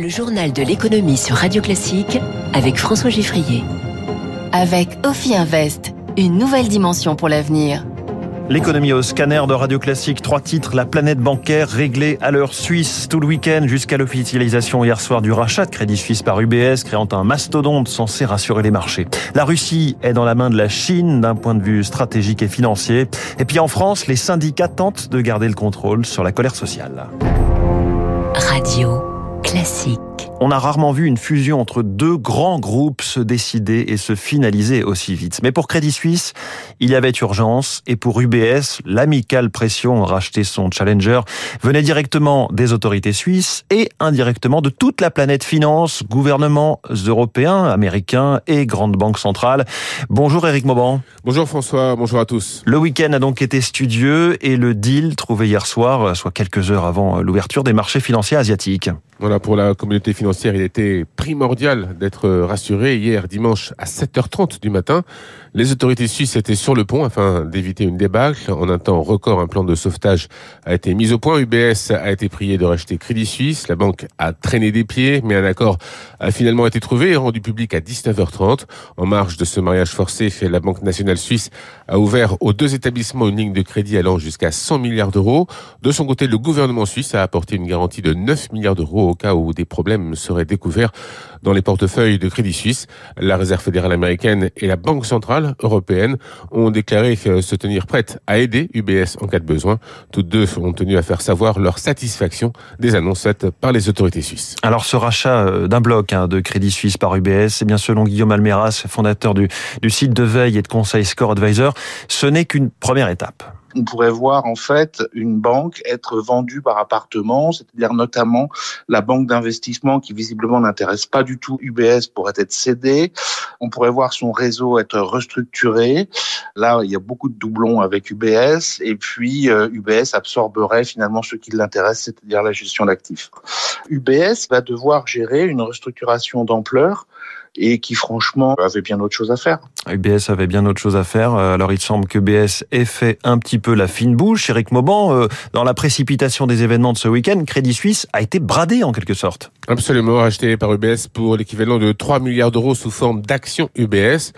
Le journal de l'économie sur Radio Classique avec François Giffrier. Avec Ophi Invest, une nouvelle dimension pour l'avenir. L'économie au scanner de Radio Classique, trois titres, la planète bancaire réglée à l'heure suisse tout le week-end jusqu'à l'officialisation hier soir du rachat de Crédit Suisse par UBS, créant un mastodonte censé rassurer les marchés. La Russie est dans la main de la Chine d'un point de vue stratégique et financier. Et puis en France, les syndicats tentent de garder le contrôle sur la colère sociale. Radio Classique. On a rarement vu une fusion entre deux grands groupes se décider et se finaliser aussi vite. Mais pour Crédit Suisse, il y avait urgence et pour UBS, l'amicale pression racheter son challenger venait directement des autorités suisses et indirectement de toute la planète finance, gouvernements européens, américains et grandes banques centrales. Bonjour Eric Mauban. Bonjour François, bonjour à tous. Le week-end a donc été studieux et le deal trouvé hier soir, soit quelques heures avant l'ouverture des marchés financiers asiatiques. Voilà, pour la communauté financière, il était primordial d'être rassuré. Hier, dimanche, à 7h30 du matin, les autorités suisses étaient sur le pont afin d'éviter une débâcle. En un temps record, un plan de sauvetage a été mis au point. UBS a été prié de racheter Crédit Suisse. La banque a traîné des pieds, mais un accord a finalement été trouvé et rendu public à 19h30. En marge de ce mariage forcé, la Banque nationale suisse a ouvert aux deux établissements une ligne de crédit allant jusqu'à 100 milliards d'euros. De son côté, le gouvernement suisse a apporté une garantie de 9 milliards d'euros au cas où des problèmes seraient découverts dans les portefeuilles de Crédit Suisse. La Réserve fédérale américaine et la Banque centrale européenne ont déclaré se tenir prêtes à aider UBS en cas de besoin. Toutes deux ont tenu à faire savoir leur satisfaction des annonces faites par les autorités suisses. Alors ce rachat euh, d'un bloc hein, de Crédit Suisse par UBS, c'est bien selon Guillaume Almeras, fondateur du, du site de veille et de conseil Score Advisor, ce n'est qu'une première étape on pourrait voir en fait une banque être vendue par appartement, c'est-à-dire notamment la banque d'investissement qui visiblement n'intéresse pas du tout UBS pourrait être cédée. On pourrait voir son réseau être restructuré. Là, il y a beaucoup de doublons avec UBS et puis UBS euh, absorberait finalement ce qui l'intéresse, c'est-à-dire la gestion d'actifs. UBS va devoir gérer une restructuration d'ampleur et qui franchement avait bien autre chose à faire. UBS avait bien autre chose à faire. Euh, alors il semble que UBS ait fait un petit peu la fine bouche. Eric Mauban, euh, dans la précipitation des événements de ce week-end, Crédit Suisse a été bradé en quelque sorte. Absolument, acheté par UBS pour l'équivalent de 3 milliards d'euros sous forme d'actions UBS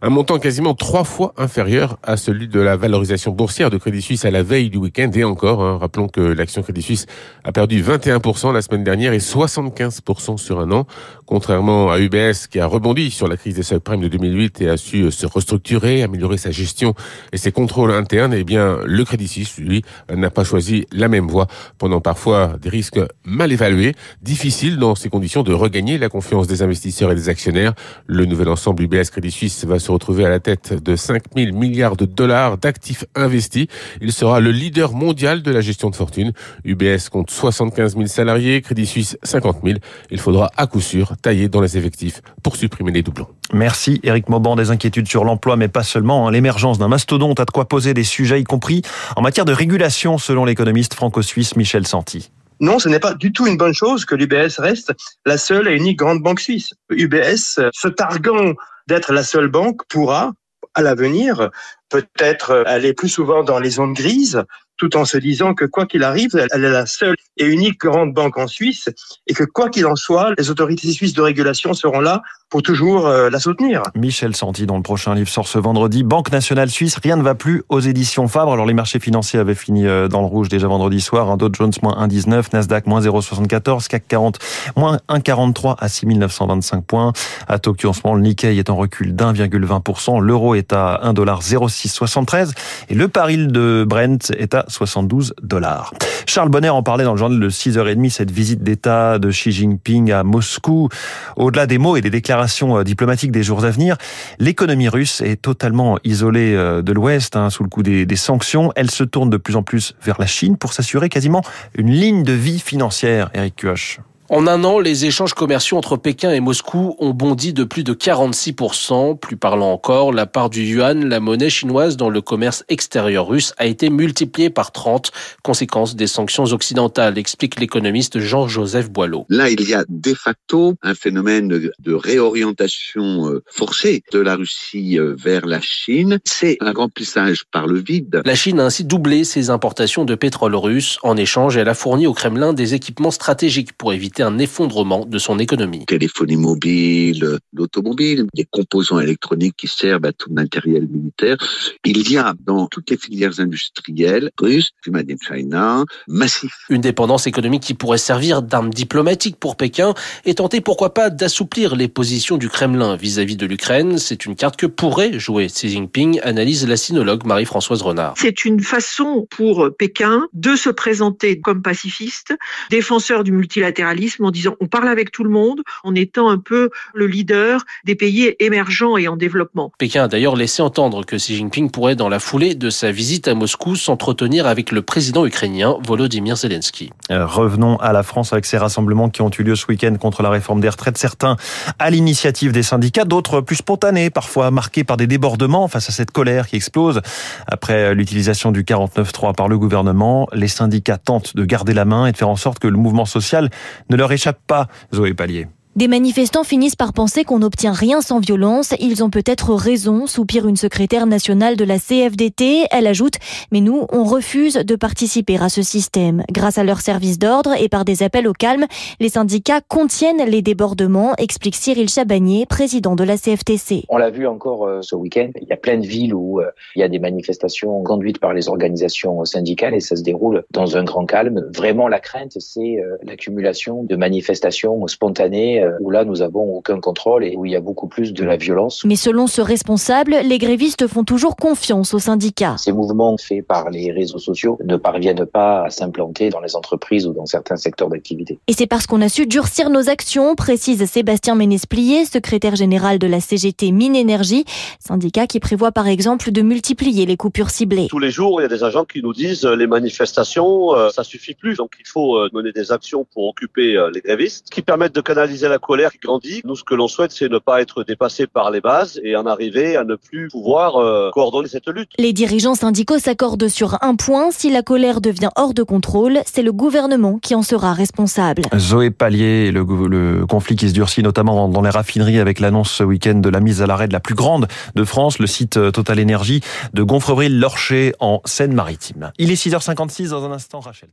un montant quasiment trois fois inférieur à celui de la valorisation boursière de Crédit Suisse à la veille du week-end. Et encore, hein, rappelons que l'action Crédit Suisse a perdu 21% la semaine dernière et 75% sur un an, contrairement à UBS qui a rebondi sur la crise des subprimes de 2008 et a su se restructurer, améliorer sa gestion et ses contrôles internes. Eh bien, le Crédit Suisse, lui, n'a pas choisi la même voie, pendant parfois des risques mal évalués. Difficile dans ces conditions de regagner la confiance des investisseurs et des actionnaires. Le nouvel ensemble UBS Crédit Suisse va se retrouver à la tête de 5 000 milliards de dollars d'actifs investis. Il sera le leader mondial de la gestion de fortune. UBS compte 75 000 salariés, Crédit Suisse 50 000. Il faudra à coup sûr tailler dans les effectifs pour supprimer les doublons. Merci Eric Mauban. Des inquiétudes sur l'emploi, mais pas seulement. Hein. L'émergence d'un mastodonte a de quoi poser des sujets, y compris en matière de régulation, selon l'économiste franco-suisse Michel Santi. Non, ce n'est pas du tout une bonne chose que l'UBS reste la seule et unique grande banque suisse. UBS, se targuant d'être la seule banque pourra, à l'avenir, peut-être aller plus souvent dans les zones grises, tout en se disant que quoi qu'il arrive, elle est la seule et unique grande banque en Suisse et que quoi qu'il en soit, les autorités suisses de régulation seront là pour toujours euh, la soutenir. Michel Santi, dans le prochain livre sort ce vendredi, Banque nationale suisse, rien ne va plus aux éditions Fabre. Alors les marchés financiers avaient fini euh, dans le rouge déjà vendredi soir. Un Dow Jones moins 1,19, Nasdaq moins 0,74, CAC 40 moins 1,43 à 6925 points. À Tokyo en ce moment, le Nikkei est en recul d'1,20%. L'euro est à 1,0673 et le baril de Brent est à 72 dollars. Charles Bonner en parlait dans le journal de 6h30, cette visite d'État de Xi Jinping à Moscou. Au-delà des mots et des déclarations euh, diplomatiques des jours à venir, l'économie russe est totalement isolée euh, de l'Ouest, hein, sous le coup des, des sanctions. Elle se tourne de plus en plus vers la Chine pour s'assurer quasiment une ligne de vie financière, Eric Kuoch. En un an, les échanges commerciaux entre Pékin et Moscou ont bondi de plus de 46%. Plus parlant encore, la part du yuan, la monnaie chinoise dans le commerce extérieur russe, a été multipliée par 30, conséquence des sanctions occidentales, explique l'économiste Jean-Joseph Boileau. Là, il y a de facto un phénomène de réorientation euh, forcée de la Russie euh, vers la Chine. C'est un remplissage par le vide. La Chine a ainsi doublé ses importations de pétrole russe. En échange, elle a fourni au Kremlin des équipements stratégiques pour éviter éviter un effondrement de son économie. Téléphonie mobile, l'automobile, des composants électroniques qui servent à tout le matériel militaire. Il y a dans toutes les filières industrielles russes, du Made in China, massif. Une dépendance économique qui pourrait servir d'arme diplomatique pour Pékin et tenter pourquoi pas d'assouplir les positions du Kremlin vis-à-vis de l'Ukraine. C'est une carte que pourrait jouer Xi Jinping, analyse la sinologue Marie-Françoise Renard. C'est une façon pour Pékin de se présenter comme pacifiste, défenseur du multilatéralisme en disant on parle avec tout le monde, en étant un peu le leader des pays émergents et en développement. Pékin a d'ailleurs laissé entendre que Xi Jinping pourrait, dans la foulée de sa visite à Moscou, s'entretenir avec le président ukrainien Volodymyr Zelensky. Euh, revenons à la France avec ces rassemblements qui ont eu lieu ce week-end contre la réforme des retraites. Certains à l'initiative des syndicats, d'autres plus spontanés, parfois marqués par des débordements face à cette colère qui explose. Après l'utilisation du 49.3 par le gouvernement, les syndicats tentent de garder la main et de faire en sorte que le mouvement social ne leur échappe pas. Zoé Pallier. Des manifestants finissent par penser qu'on n'obtient rien sans violence. Ils ont peut-être raison, soupire une secrétaire nationale de la CFDT. Elle ajoute, mais nous, on refuse de participer à ce système. Grâce à leur service d'ordre et par des appels au calme, les syndicats contiennent les débordements, explique Cyril Chabagnier, président de la CFTC. On l'a vu encore euh, ce week-end. Il y a plein de villes où euh, il y a des manifestations conduites par les organisations syndicales et ça se déroule dans un grand calme. Vraiment, la crainte, c'est euh, l'accumulation de manifestations spontanées où là nous avons aucun contrôle et où il y a beaucoup plus de la violence. Mais selon ce responsable, les grévistes font toujours confiance aux syndicats. Ces mouvements faits par les réseaux sociaux ne parviennent pas à s'implanter dans les entreprises ou dans certains secteurs d'activité. Et c'est parce qu'on a su durcir nos actions, précise Sébastien Ménesplier, secrétaire général de la CGT Mine Énergie, syndicat qui prévoit par exemple de multiplier les coupures ciblées. Tous les jours, il y a des agents qui nous disent euh, les manifestations, euh, ça suffit plus, donc il faut euh, mener des actions pour occuper les grévistes qui permettent de canaliser la colère qui grandit. Nous, ce que l'on souhaite, c'est ne pas être dépassé par les bases et en arriver à ne plus pouvoir euh, coordonner cette lutte. Les dirigeants syndicaux s'accordent sur un point. Si la colère devient hors de contrôle, c'est le gouvernement qui en sera responsable. Zoé Pallier, le, le conflit qui se durcit notamment dans les raffineries avec l'annonce ce week-end de la mise à l'arrêt de la plus grande de France, le site euh, Total Énergie de Gonfreville-Lorcher en Seine-Maritime. Il est 6h56 dans un instant, Rachel.